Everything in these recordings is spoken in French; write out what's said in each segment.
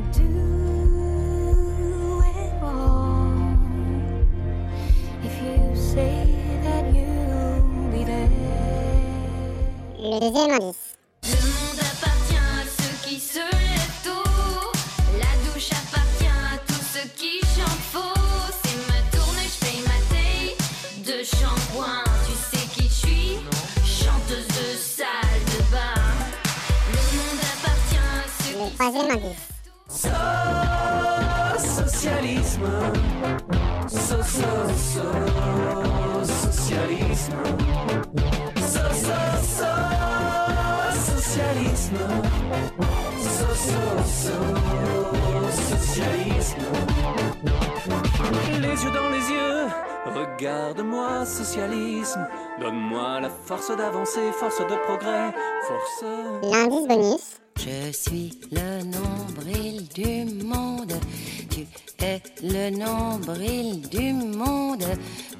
Le deuxième indice. Le monde appartient à ceux qui se lèvent tôt. La douche appartient à tous ceux qui chantent faux. C'est ma tournée, je paye ma taille de shampoing. Tu sais qui je suis? Chanteuse de salle de bain. Le monde appartient à ceux Le troisième indice. Socialisme. So, so, so, socialisme. So, so, so, socialisme. So, so, so, socialisme. Les yeux dans les yeux, regarde-moi, socialisme. Donne-moi la force d'avancer, force de progrès, force. L'indice bonus. Je suis le nombril du monde. Tu es le nombril du monde.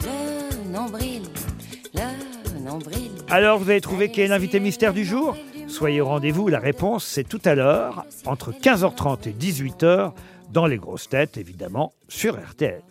Le nombril, le nombril. Alors vous avez trouvé qui est l'invité mystère du jour Soyez au rendez-vous, la réponse c'est tout à l'heure, entre 15h30 et 18h, dans les grosses têtes évidemment, sur RTL.